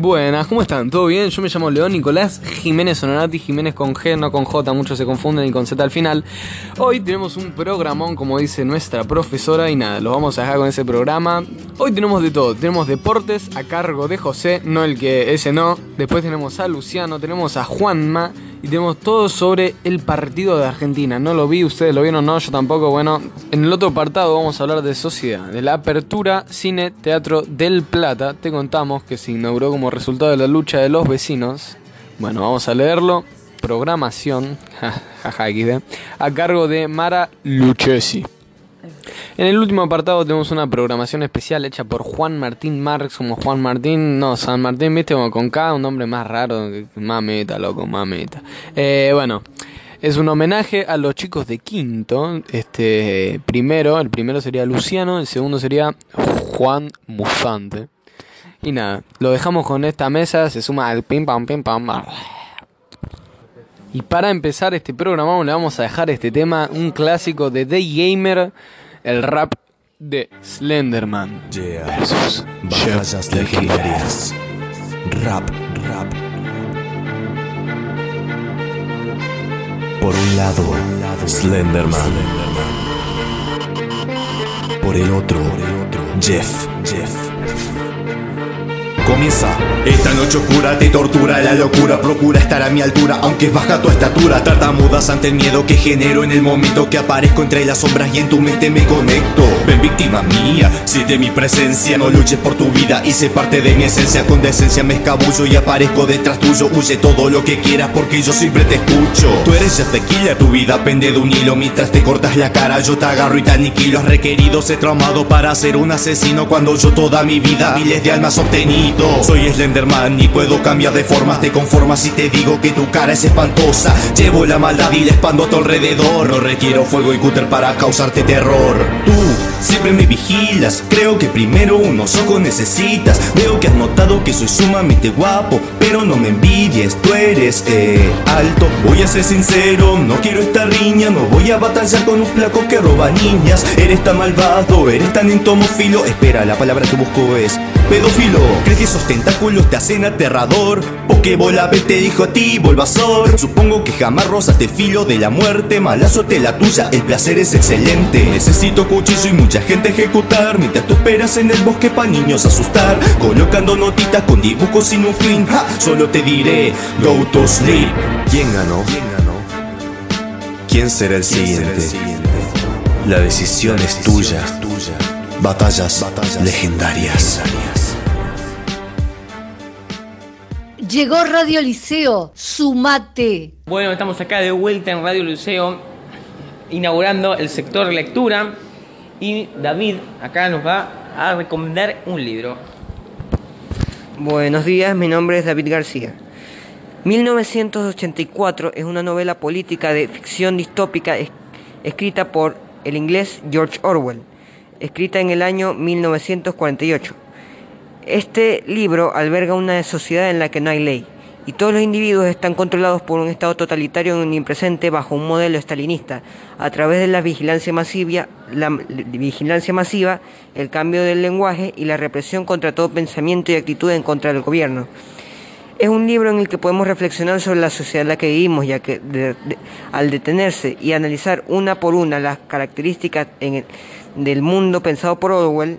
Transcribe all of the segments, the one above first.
Buenas, ¿cómo están? ¿Todo bien? Yo me llamo León Nicolás Jiménez Sonorati, Jiménez con G, no con J, muchos se confunden y con Z al final. Hoy tenemos un programón, como dice nuestra profesora, y nada, lo vamos a dejar con ese programa. Hoy tenemos de todo, tenemos deportes a cargo de José, no el que ese no. Después tenemos a Luciano, tenemos a Juanma y tenemos todo sobre el partido de Argentina. No lo vi, ustedes lo vieron, no, yo tampoco. Bueno, en el otro apartado vamos a hablar de sociedad, de la apertura Cine Teatro del Plata. Te contamos que se inauguró como resultado de la lucha de los vecinos. Bueno, vamos a leerlo. Programación, a cargo de Mara Lucchesi. En el último apartado tenemos una programación especial hecha por Juan Martín Marx, como Juan Martín, no, San Martín, viste, como con cada un nombre más raro, más meta, loco, más meta. Eh, bueno, es un homenaje a los chicos de quinto. Este, primero, el primero sería Luciano, el segundo sería Juan Musante. Y nada, lo dejamos con esta mesa, se suma al pim pam pim pam. Y para empezar este programa le vamos a dejar este tema, un clásico de The Gamer, el rap de Slenderman Yeah. versus Batallas legendarias. Rap, rap. Por un lado, Slenderman. Por el otro, Jeff, Jeff. Comienza. Esta noche oscura te tortura la locura, procura estar a mi altura, aunque baja tu estatura. Tartamudas ante el miedo que genero en el momento que aparezco entre las sombras y en tu mente me conecto. Ven víctima mía, siente mi presencia, no luches por tu vida, hice parte de mi esencia, con decencia me escabullo y aparezco detrás tuyo. Huye todo lo que quieras porque yo siempre te escucho. Tú eres Jeff Tequila, tu vida pende de un hilo, mientras te cortas la cara yo te agarro y te aniquilo. Has requerido ser traumado para ser un asesino cuando yo toda mi vida miles de almas Soy Slenderman y puedo cambiar de formas, te conformas si te digo que tu cara es espantosa. Llevo la maldad y la expando a tu alrededor. No requiero fuego y cúter para causarte terror. Tú siempre me vigilas, creo que primero unos ojos necesitas. Veo que has notado que soy sumamente guapo, pero no me envidies, tú eres eh, alto. Voy a ser sincero, no quiero esta riña, no voy a batallar con un flaco que roba niñas. Eres tan malvado, eres tan entomófilo. Espera, la palabra que busco es pedófilo. ¿Crees que esos tentáculos te hacen aterrador? Pokébola te dijo a ti, Bulbasaur. Supongo que jamás rozaste filo de la muerte. Mala suerte la tuya, el placer es excelente. Necesito cuchillo y mucha gente ejecutar. Mientras tú esperas en el bosque pa' niños asustar. Colocando notitas con dibujos sin un fin. Ja, solo te diré, go to sleep. ¿Quién ganó? ¿Quién ganó? ¿Quién será el siguiente? La decisión es tuya. Batallas, legendarias. Llegó Radio Liceo, sumate. Bueno, estamos acá de vuelta en Radio Liceo, inaugurando el sector lectura. Y David acá nos va a recomendar un libro. Buenos días, mi nombre es David García. 1984 es una novela política de ficción distópica es- escrita por el inglés George Orwell, escrita en el año 1948. Este libro alberga una sociedad en la que no hay ley y todos los individuos están controlados por un Estado totalitario omnipresente bajo un modelo estalinista, a través de la vigilancia masiva, la vigilancia masiva, el cambio del lenguaje y la represión contra todo pensamiento y actitud en contra del gobierno. Es un libro en el que podemos reflexionar sobre la sociedad en la que vivimos, ya que al detenerse y analizar una por una las características en el- del mundo pensado por Orwell,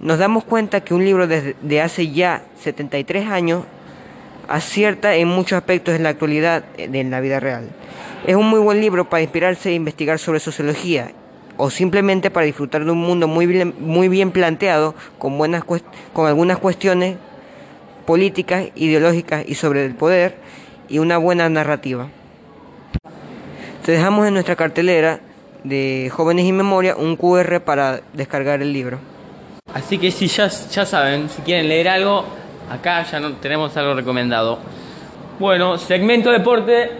nos damos cuenta que un libro desde de hace ya 73 años acierta en muchos aspectos en la actualidad eh, de la vida real. Es un muy buen libro para inspirarse e investigar sobre sociología o simplemente para disfrutar de un mundo muy bien, muy bien planteado con, buenas con algunas cuestiones políticas, ideológicas y sobre el poder y una buena narrativa. Te dejamos en nuestra cartelera de Jóvenes y Memoria un QR para descargar el libro. Así que si ya, ya saben, si quieren leer algo, acá ya no tenemos algo recomendado. Bueno, segmento deporte.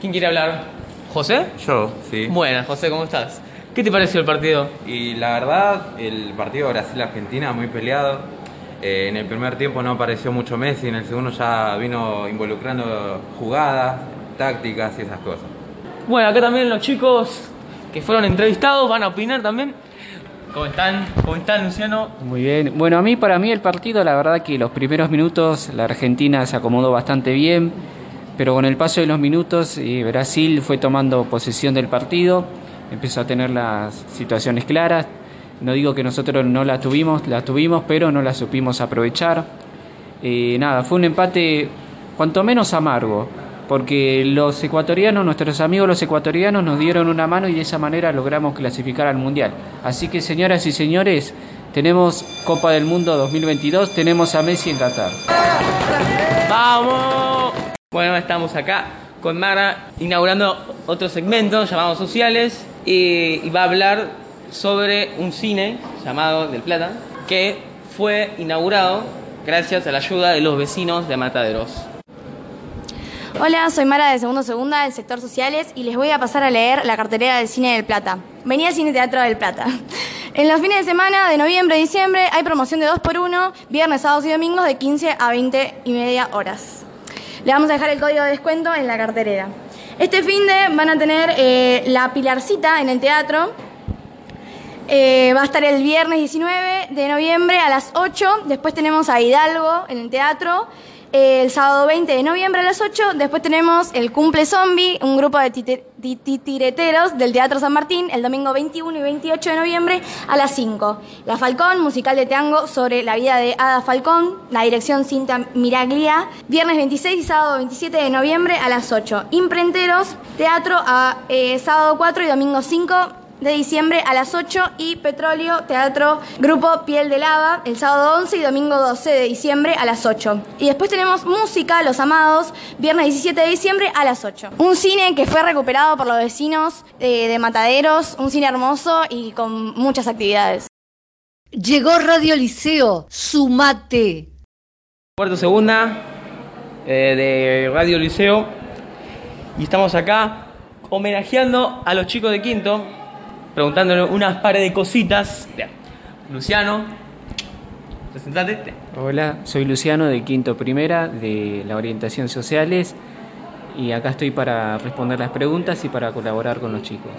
¿Quién quiere hablar? ¿José? Yo, sí. Buenas, José, ¿cómo estás? ¿Qué te pareció el partido? Y la verdad, el partido Brasil-Argentina muy peleado. Eh, en el primer tiempo no apareció mucho Messi, en el segundo ya vino involucrando jugadas, tácticas y esas cosas. Bueno, acá también los chicos que fueron entrevistados van a opinar también. ¿Cómo están? ¿Cómo están, Luciano? Muy bien. Bueno, a mí, para mí el partido, la verdad que los primeros minutos la Argentina se acomodó bastante bien, pero con el paso de los minutos eh, Brasil fue tomando posesión del partido, empezó a tener las situaciones claras. No digo que nosotros no las tuvimos, las tuvimos, pero no las supimos aprovechar. Eh, nada, fue un empate cuanto menos amargo, porque los ecuatorianos, nuestros amigos los ecuatorianos nos dieron una mano y de esa manera logramos clasificar al Mundial. Así que señoras y señores, tenemos Copa del Mundo 2022, tenemos a Messi en Qatar. ¡Vamos! Bueno, estamos acá con Mara inaugurando otro segmento llamado Sociales y va a hablar sobre un cine llamado Del Plata que fue inaugurado gracias a la ayuda de los vecinos de Mataderos. Hola, soy Mara de Segundo Segunda del sector Sociales y les voy a pasar a leer la cartelera del Cine del Plata. Venía Cine Teatro del Plata. En los fines de semana de noviembre y diciembre hay promoción de 2x1, viernes, sábados y domingos de 15 a 20 y media horas. Le vamos a dejar el código de descuento en la cartelera. Este fin de van a tener eh, la Pilarcita en el teatro. Eh, va a estar el viernes 19 de noviembre a las 8. Después tenemos a Hidalgo en el teatro el sábado 20 de noviembre a las 8. Después tenemos el Cumple Zombie, un grupo de titireteros del Teatro San Martín, el domingo 21 y 28 de noviembre a las 5. La Falcón, musical de tango sobre la vida de Ada Falcón, la dirección Cinta Miraglia, viernes 26 y sábado 27 de noviembre a las 8. Imprenteros, teatro a eh, sábado 4 y domingo 5 de diciembre a las 8 y Petróleo Teatro Grupo Piel de Lava el sábado 11 y domingo 12 de diciembre a las 8. Y después tenemos Música Los Amados, viernes 17 de diciembre a las 8. Un cine que fue recuperado por los vecinos de, de Mataderos, un cine hermoso y con muchas actividades. Llegó Radio Liceo, sumate. Cuarto segunda eh, de Radio Liceo y estamos acá homenajeando a los chicos de quinto preguntándole unas pares de cositas. Luciano, presentate. Hola, soy Luciano de Quinto Primera de la Orientación Sociales y acá estoy para responder las preguntas y para colaborar con los chicos.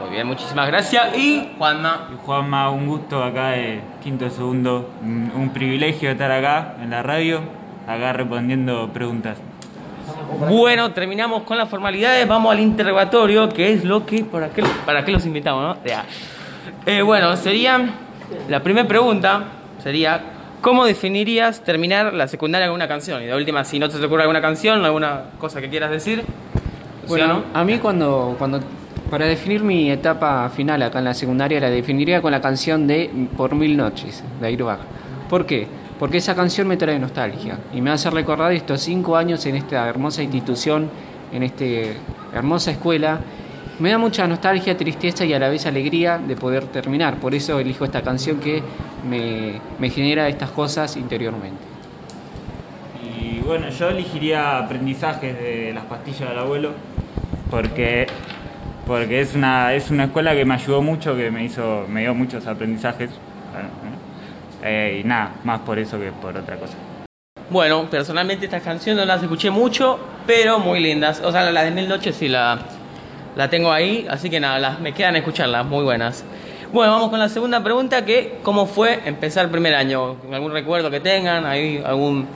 Muy bien, muchísimas gracias. Y Juanma. Y Juanma, un gusto acá de Quinto Segundo, un, un privilegio estar acá en la radio, acá respondiendo preguntas. Bueno, terminamos con las formalidades, vamos al interrogatorio, que es lo que, para qué, para qué los invitamos, ¿no? Ya. Eh, bueno, sería, la primera pregunta sería, ¿cómo definirías terminar la secundaria con una canción? Y de última, si no te ocurre alguna canción, alguna cosa que quieras decir. Bueno, a mí cuando, cuando, para definir mi etapa final acá en la secundaria, la definiría con la canción de Por Mil Noches, de Airbag. ¿Por qué? Porque esa canción me trae nostalgia y me hace recordar estos cinco años en esta hermosa institución, en esta hermosa escuela. Me da mucha nostalgia, tristeza y a la vez alegría de poder terminar. Por eso elijo esta canción que me, me genera estas cosas interiormente. Y bueno, yo elegiría aprendizajes de las pastillas del abuelo, porque, porque es, una, es una escuela que me ayudó mucho, que me, hizo, me dio muchos aprendizajes. Bueno, eh, y nada, más por eso que por otra cosa. Bueno, personalmente estas canciones no las escuché mucho, pero muy lindas. O sea, la de Mil Noches sí la, la tengo ahí, así que nada, las, me quedan escucharlas, muy buenas. Bueno, vamos con la segunda pregunta, que ¿cómo fue empezar el primer año? ¿Algún recuerdo que tengan? ¿Hay algún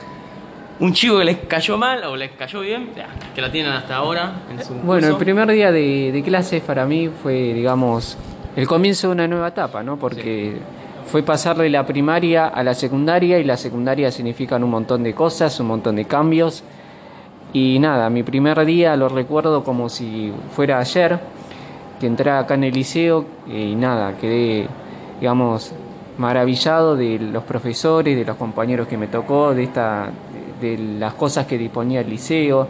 un chico que les cayó mal o les cayó bien? Ya, que la tienen hasta ahora en su Bueno, el primer día de, de clases para mí fue, digamos, el comienzo de una nueva etapa, ¿no? Porque fue pasar de la primaria a la secundaria y la secundaria significan un montón de cosas, un montón de cambios. Y nada, mi primer día lo recuerdo como si fuera ayer, que entré acá en el liceo y nada, quedé, digamos, maravillado de los profesores, de los compañeros que me tocó, de, esta, de las cosas que disponía el liceo.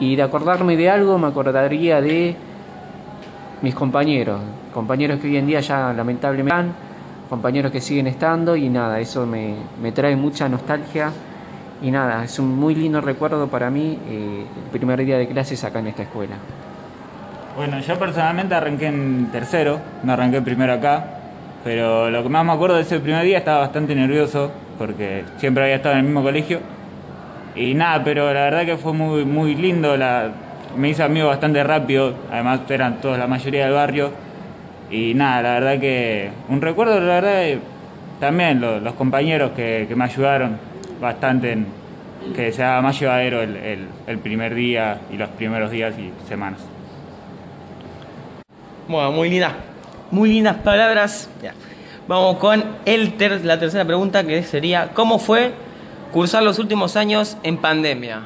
Y de acordarme de algo, me acordaría de mis compañeros, compañeros que hoy en día ya lamentablemente compañeros que siguen estando y nada, eso me, me trae mucha nostalgia y nada, es un muy lindo recuerdo para mí eh, el primer día de clases acá en esta escuela. Bueno, yo personalmente arranqué en tercero, no arranqué primero acá, pero lo que más me acuerdo de ese primer día estaba bastante nervioso porque siempre había estado en el mismo colegio. Y nada, pero la verdad que fue muy, muy lindo, la, me hice amigo bastante rápido, además eran todos la mayoría del barrio. Y nada, la verdad que un recuerdo, la verdad, eh, también lo- los compañeros que, que me ayudaron bastante en que sea más llevadero el, el- primer día y los primeros días y semanas. Bueno, muy lindas, muy lindas palabras. Vamos con el ter- la tercera pregunta que sería, ¿cómo fue cursar los últimos años en pandemia?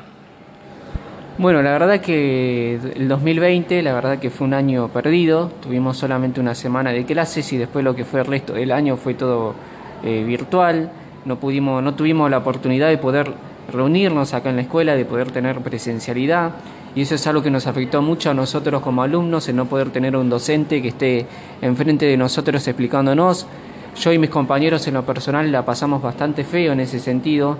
Bueno, la verdad que el 2020, la verdad que fue un año perdido. Tuvimos solamente una semana de clases y después lo que fue el resto del año fue todo eh, virtual. No pudimos, no tuvimos la oportunidad de poder reunirnos acá en la escuela, de poder tener presencialidad. Y eso es algo que nos afectó mucho a nosotros como alumnos, el no poder tener un docente que esté enfrente de nosotros explicándonos. Yo y mis compañeros en lo personal la pasamos bastante feo en ese sentido,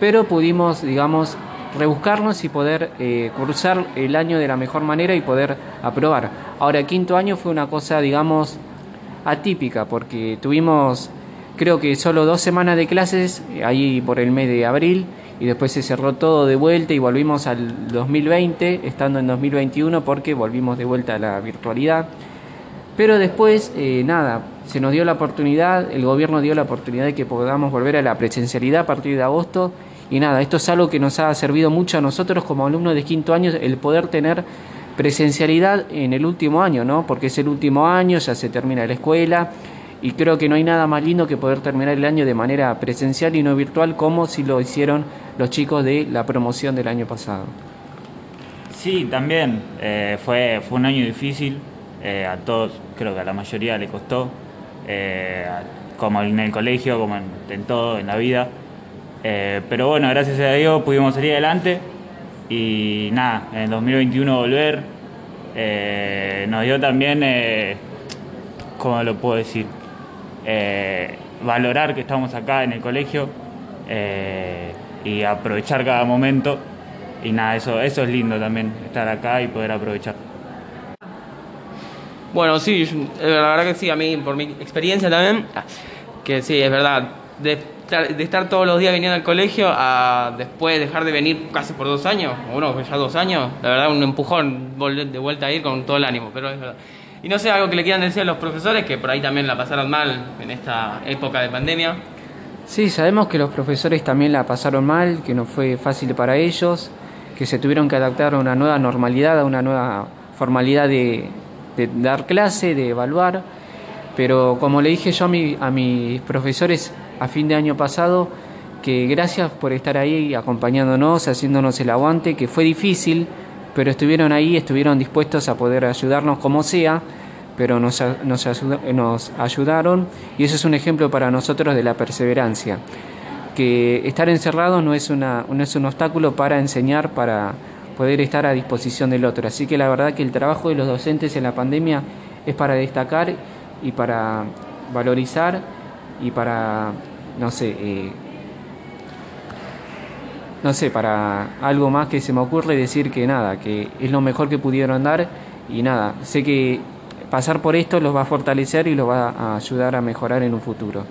pero pudimos, digamos, rebuscarnos y poder eh, cursar el año de la mejor manera y poder aprobar. Ahora, quinto año fue una cosa, digamos, atípica, porque tuvimos, creo que solo dos semanas de clases, eh, ahí por el mes de abril, y después se cerró todo de vuelta y volvimos al 2020, estando en 2021, porque volvimos de vuelta a la virtualidad. Pero después, eh, nada, se nos dio la oportunidad, el gobierno dio la oportunidad de que podamos volver a la presencialidad a partir de agosto. Y nada, esto es algo que nos ha servido mucho a nosotros como alumnos de quinto año, el poder tener presencialidad en el último año, ¿no? Porque es el último año, ya se termina la escuela. Y creo que no hay nada más lindo que poder terminar el año de manera presencial y no virtual, como si lo hicieron los chicos de la promoción del año pasado. Sí, también eh, fue, fue un año difícil, eh, a todos, creo que a la mayoría le costó, eh, como en el colegio, como en todo, en la vida. Eh, pero bueno, gracias a Dios pudimos salir adelante y nada, en el 2021 volver. eh, nos dio también, eh, ¿cómo lo puedo decir? Valorar que estamos acá en el colegio y aprovechar cada momento. Y nada, eso, eso es lindo también, estar acá y poder aprovechar. Bueno, sí, la verdad que sí, a mí, por mi experiencia también, que sí, es verdad, de estar todos los días viniendo al colegio a después dejar de venir casi por dos años, o bueno, ya dos años, la verdad un empujón de vuelta a ir con todo el ánimo, pero es verdad. Y no sé, algo que le quieran decir a los profesores que por ahí también la pasaron mal en esta época de pandemia. Sí, sabemos que los profesores también la pasaron mal, que no fue fácil para ellos, que se tuvieron que adaptar a una nueva normalidad, a una nueva formalidad de, de dar clase, de evaluar. Pero como le dije yo a, mi- a mis profesores a fin de año pasado, que gracias por estar ahí acompañándonos, haciéndonos el aguante, que fue difícil, pero estuvieron ahí, estuvieron dispuestos a poder ayudarnos como sea, pero nos, nos, ayuda- nos ayudaron y eso es un ejemplo para nosotros de la perseverancia. Que estar encerrado no es, una, no es un obstáculo para enseñar, para poder estar a disposición del otro. Así que la verdad que el trabajo de los docentes en la pandemia es para destacar y para valorizar y para, no sé, eh, no sé, para algo más que se me ocurre decir que nada, que es lo mejor que pudieron dar y nada, sé que pasar por esto los va a fortalecer y los va a ayudar a mejorar en un futuro.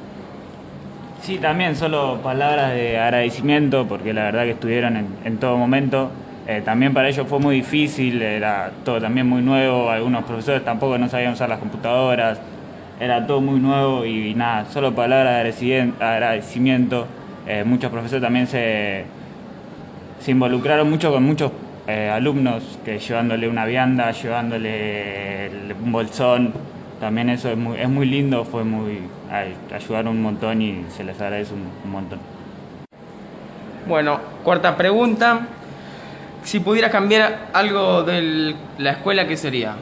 Sí, también solo palabras de agradecimiento, porque la verdad que estuvieron en, todo momento. Eh, también para ellos fue muy difícil, era todo también muy nuevo, algunos profesores tampoco no sabían usar las computadoras, era todo muy nuevo y, nada, solo palabras de agradecimiento. Eh, muchos profesores también se, se involucraron mucho con muchos eh, alumnos que llevándole una vianda, llevándole el- un bolsón, también eso es muy, es muy lindo, fue muy ay, ayudaron un montón y se les agradece un montón. Bueno, cuarta pregunta. Si pudieras cambiar algo de la escuela, ¿qué sería?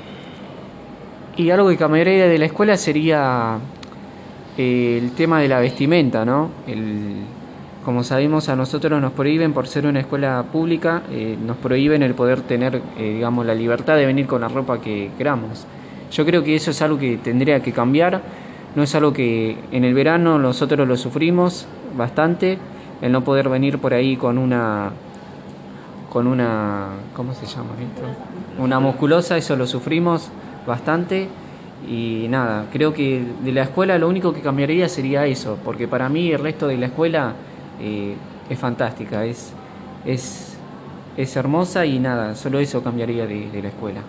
Y algo que cambiaría de la escuela sería eh, el tema de la vestimenta, ¿no? El, como sabemos, a nosotros nos prohíben, por ser una escuela pública, eh, nos prohíben el poder tener, eh, digamos, la libertad de venir con la ropa que queramos. Yo creo que eso es algo que tendría que cambiar. No es algo que en el verano nosotros lo sufrimos bastante, el no poder venir por ahí con una con una ¿cómo se llama esto? Una musculosa, eso lo sufrimos bastante y nada, creo que de la escuela lo único que cambiaría sería eso, porque para mí el resto de la escuela eh, es fantástica, es, es, es hermosa y nada, solo eso cambiaría de, la escuela.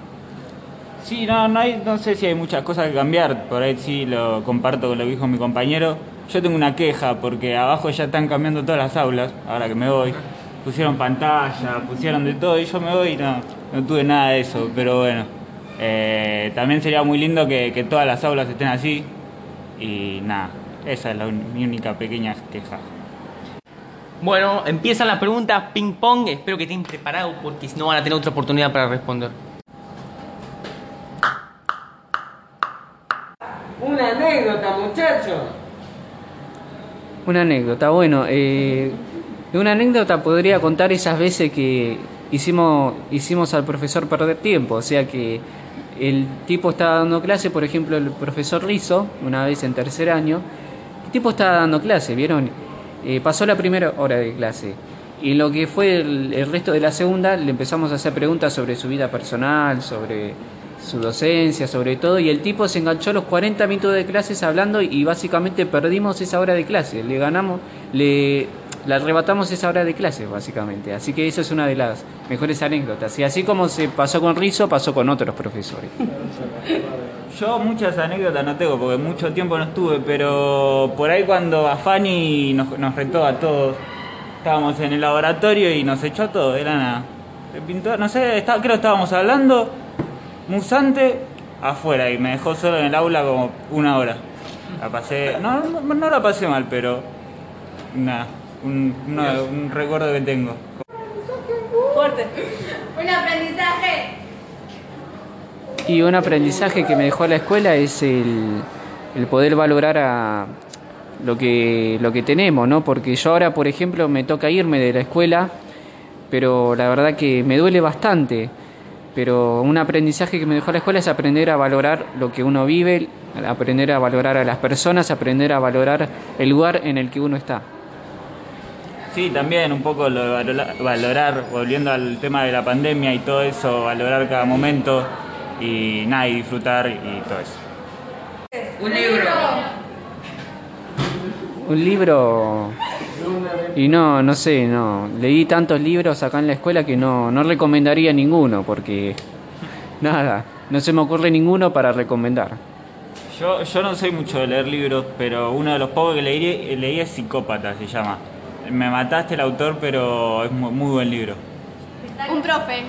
Sí, no, no sé si hay muchas cosas que cambiar, por ahí sí lo comparto con lo que dijo mi compañero. Yo tengo una queja porque abajo ya están cambiando todas las aulas, ahora que me voy. Pusieron pantalla, pusieron de todo y yo me voy y no, no tuve nada de eso, pero bueno. Eh, también sería muy lindo que, que todas las aulas estén así y nada, esa es la un- mi única pequeña queja. Bueno, empiezan las preguntas ping pong. Espero que estén preparados porque si no van a tener otra oportunidad para responder. Una anécdota, muchachos. Una anécdota, bueno, eh, de una anécdota podría contar esas veces que hicimos, hicimos al profesor perder tiempo, o sea que el tipo estaba dando clase, por ejemplo, el profesor Rizo, una vez en tercer año, el tipo estaba dando clase, ¿vieron? Eh, pasó la primera hora de clase y lo que fue el, resto de la segunda le empezamos a hacer preguntas sobre su vida personal, sobre su docencia, sobre todo, y el tipo se enganchó los 40 minutos de clases hablando y básicamente perdimos esa hora de clase, le ganamos, le, le arrebatamos esa hora de clase básicamente, así que eso es una de las mejores anécdotas, y así como se pasó con Rizo, pasó con otros profesores. Yo muchas anécdotas no tengo porque mucho tiempo no estuve, pero por ahí cuando Afani nos, nos retó a todos, estábamos en el laboratorio y nos echó a todos, era nada. Se pintó, no sé, creo que estábamos hablando, Musante afuera y me dejó solo en el aula como una hora. La pasé, no, no, no la pasé mal, pero nada, un, una- un recuerdo que tengo. Fuerte. Un aprendizaje. Y un aprendizaje que me dejó la escuela es el, el poder valorar a lo que, lo que tenemos, ¿no? Porque yo ahora, por ejemplo, me toca irme de la escuela, pero la verdad que me duele bastante. Pero un aprendizaje que me dejó la escuela es aprender a valorar lo que uno vive, aprender a valorar a las personas, aprender a valorar el lugar en el que uno está. Sí, también un poco lo de valorar, valorar, volviendo al tema de la pandemia y todo eso, valorar cada momento y nada, y disfrutar y todo eso. Un libro. Un libro y no, no sé, no. Leí tantos libros acá en la escuela que no, no recomendaría ninguno porque nada, no se me ocurre ninguno para recomendar. Yo, yo no soy mucho de leer libros, pero uno de los pocos que leí, leí es Psicópata, se llama. Me mataste el autor, pero es muy, muy buen libro. Un profe.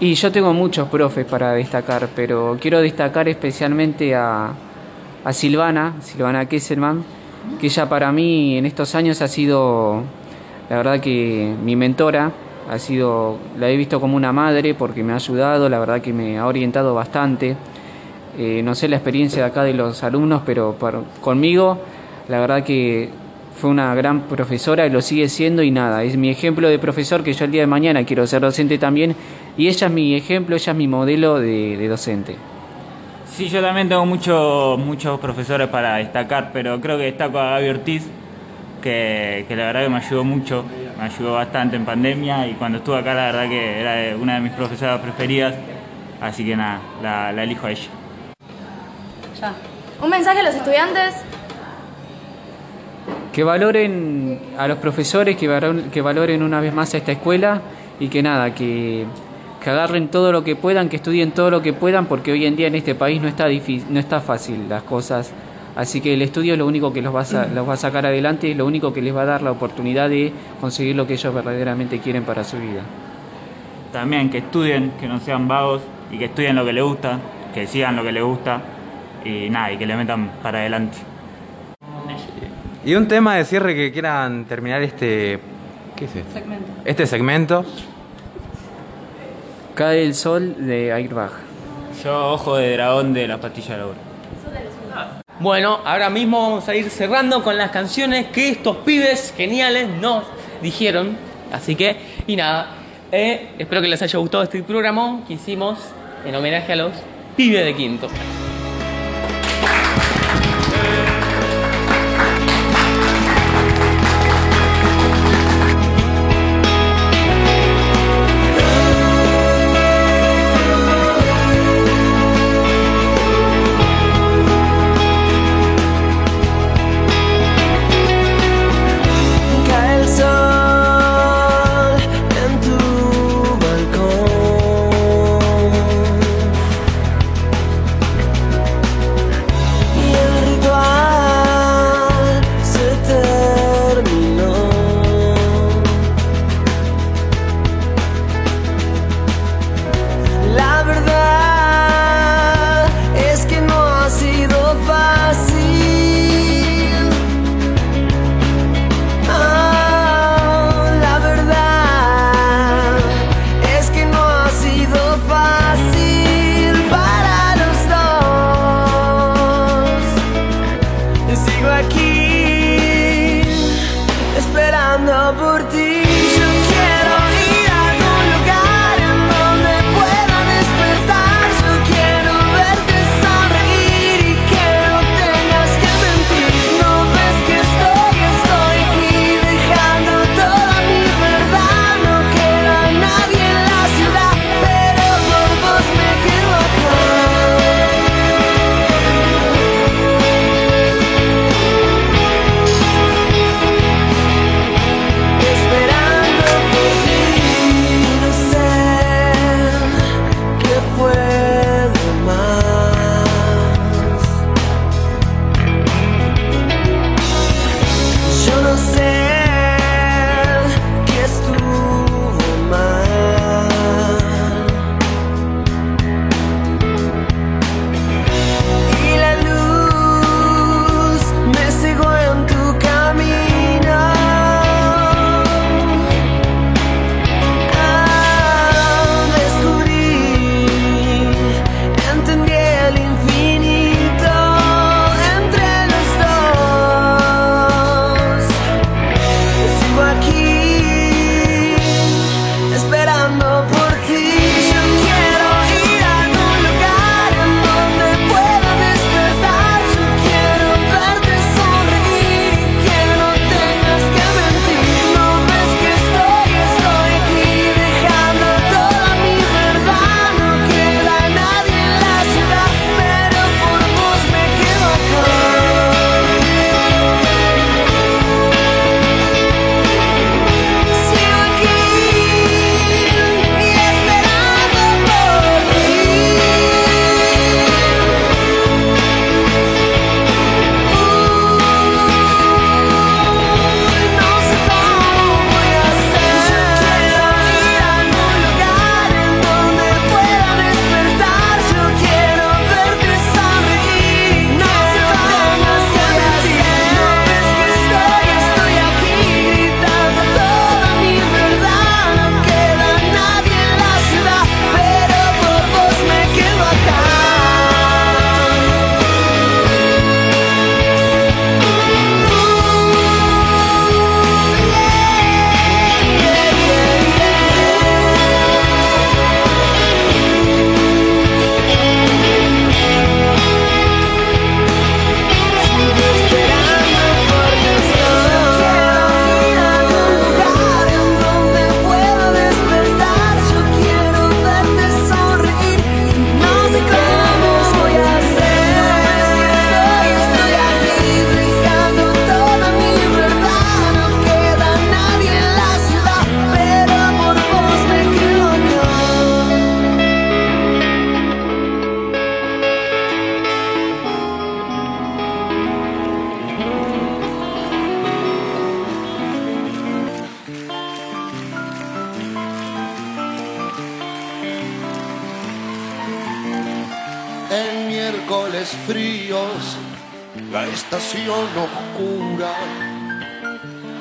Y yo tengo muchos profes para destacar, pero quiero destacar especialmente a, a Silvana, Silvana Kesselman, que ella para mí en estos años ha sido, la verdad que mi mentora, ha sido, la he visto como una madre porque me ha ayudado, la verdad que me ha orientado bastante. Eh, no sé la experiencia de acá de los alumnos, pero por- conmigo, la verdad que fue una gran profesora y lo sigue siendo y nada, es mi ejemplo de profesor que yo el día de mañana quiero ser docente también y ella es mi ejemplo, ella es mi modelo de, de docente. Sí, yo también tengo muchos muchos profesores para destacar, pero creo que destaco a Gaby Ortiz, que, que la verdad que me ayudó mucho, me ayudó bastante en pandemia y cuando estuve acá la verdad que era una de mis profesoras preferidas, así que nada, la, la elijo a ella. Ya. Un mensaje a los estudiantes. Que valoren a los profesores, que valoren, una vez más a esta escuela y que nada, que, que agarren todo lo que puedan, que estudien todo lo que puedan, porque hoy en día en este país no está, difícil, no está fácil las cosas. Así que el estudio es lo único que los va, a, los va a sacar adelante, es lo único que les va a dar la oportunidad de conseguir lo que ellos verdaderamente quieren para su vida. También que estudien, que no sean vagos y que estudien lo que les gusta, que sigan lo que les gusta y nada, y que le metan para adelante. Y un tema de cierre que quieran terminar este. ¿Qué es esto? Este segmento. Cae el sol de Airbag. Yo, ojo de dragón de las pastillas de la Aurora. Bueno, ahora mismo vamos a ir cerrando con las canciones que estos pibes geniales nos dijeron. Así que, y nada, eh, espero que les haya gustado este programa que hicimos en homenaje a los pibes de quinto.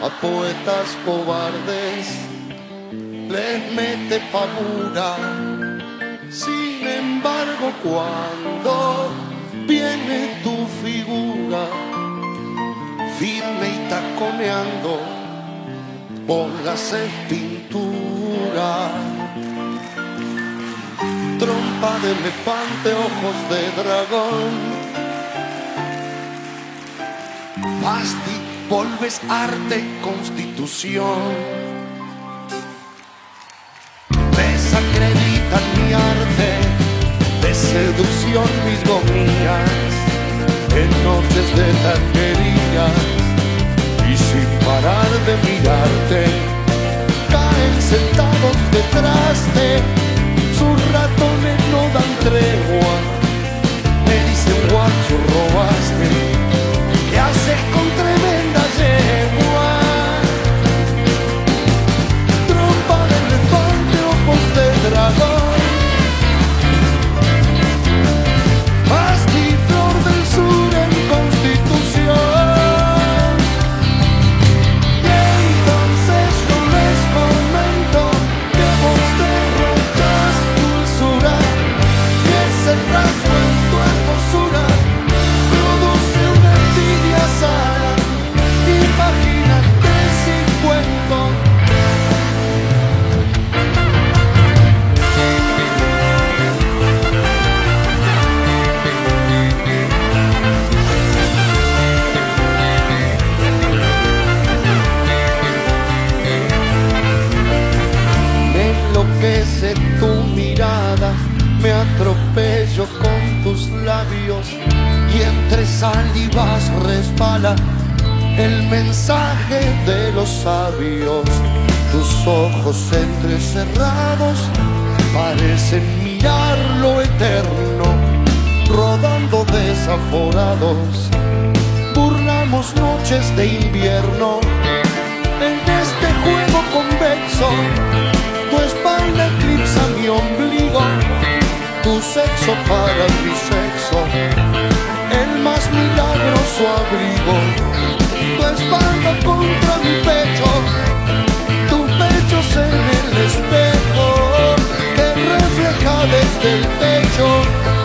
A poetas cobardes les mete pavura. Sin embargo, cuando viene tu figura, firme y taconeando, bolas en pintura trompa de elefante, ojos de dragón. Basti, volves arte, constitución. Desacreditan mi arte, de seducción mis gomillas, en noches de taquerías y sin parar de mirarte, caen sentados detrás de sus ratones no dan tregua. Me dicen guacho, robaste. ¿Qué haces con desaforados. Burlamos noches de invierno en este juego convexo. Tu espalda eclipsa mi ombligo, tu sexo para mi sexo, el más milagroso abrigo. Tu espalda contra mi pecho, tu pecho en el espejo que refleja desde el techo